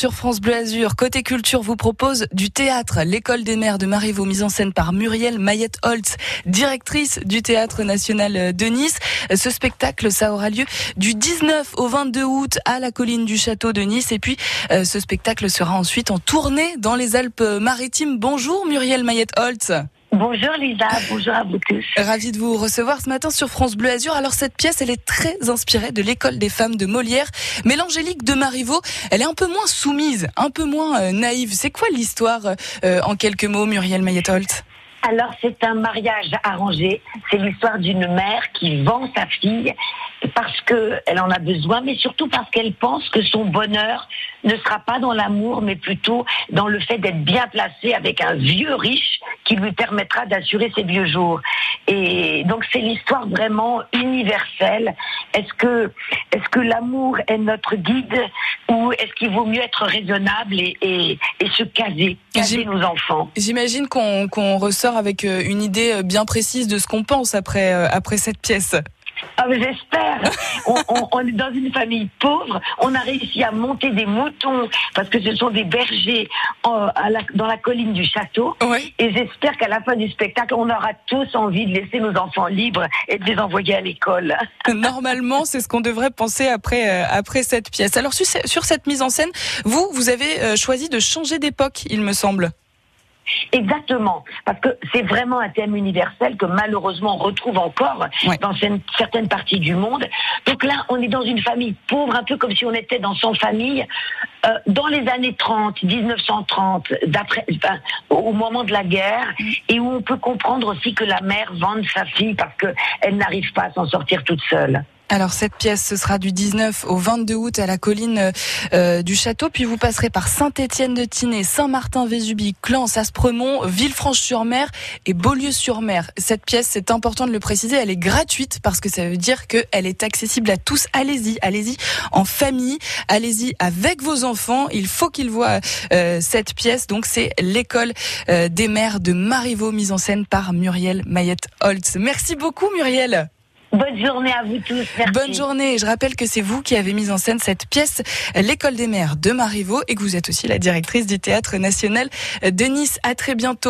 sur France Bleu Azur. Côté culture vous propose du théâtre. L'école des mères de Marivaux, mise en scène par Muriel Mayette-Holtz, directrice du Théâtre National de Nice. Ce spectacle, ça aura lieu du 19 au 22 août à la colline du Château de Nice. Et puis, euh, ce spectacle sera ensuite en tournée dans les Alpes-Maritimes. Bonjour Muriel Mayette-Holtz. Bonjour Lisa, bonjour à vous tous. Ravi de vous recevoir ce matin sur France Bleu Azur. Alors cette pièce, elle est très inspirée de l'école des femmes de Molière. Mais l'Angélique de Marivaux, elle est un peu moins soumise, un peu moins euh, naïve. C'est quoi l'histoire euh, en quelques mots, Muriel Mayetholt alors c'est un mariage arrangé. C'est l'histoire d'une mère qui vend sa fille parce qu'elle en a besoin, mais surtout parce qu'elle pense que son bonheur ne sera pas dans l'amour, mais plutôt dans le fait d'être bien placée avec un vieux riche qui lui permettra d'assurer ses vieux jours. Et donc c'est l'histoire vraiment universelle. Est-ce que est-ce que l'amour est notre guide ou est-ce qu'il vaut mieux être raisonnable et, et, et se caser, caser nos enfants? J'imagine qu'on qu'on ressort avec euh, une idée euh, bien précise de ce qu'on pense après euh, après cette pièce. Ah, j'espère. on, on, on, est dans une famille pauvre. On a réussi à monter des moutons parce que ce sont des bergers en, la, dans la colline du château. Oui. Et j'espère qu'à la fin du spectacle, on aura tous envie de laisser nos enfants libres et de les envoyer à l'école. Normalement, c'est ce qu'on devrait penser après euh, après cette pièce. Alors sur, sur cette mise en scène, vous vous avez euh, choisi de changer d'époque, il me semble. Exactement, parce que c'est vraiment un thème universel que malheureusement on retrouve encore Ouais. dans certaines parties du monde. Donc là, on est dans une famille pauvre, un peu comme si on était dans son famille euh, dans les années 30, 1930, d'après, enfin, au moment de la guerre, et où on peut comprendre aussi que la mère vende sa fille parce qu'elle n'arrive pas à s'en sortir toute seule. Alors cette pièce, ce sera du 19 au 22 août à la colline euh, du château, puis vous passerez par Saint-Étienne-de-Tinée, Saint-Martin-Vésubie, Clans, Aspremont, Villefranche-sur-Mer et Beaulieu-sur-Mer. Cette pièce, c'est important de le préciser, elle est gratuite parce que ça veut dire qu'elle est accessible à tous. Allez-y, allez-y en famille, allez-y avec vos enfants. Il faut qu'ils voient euh, cette pièce. Donc c'est l'école euh, des mères de Marivaux, mise en scène par Muriel Mayette-Holtz. Merci beaucoup Muriel. Bonne journée à vous tous. Bonne journée. Je rappelle que c'est vous qui avez mis en scène cette pièce, l'école des mères de Marivaux, et que vous êtes aussi la directrice du Théâtre National de Nice. À très bientôt.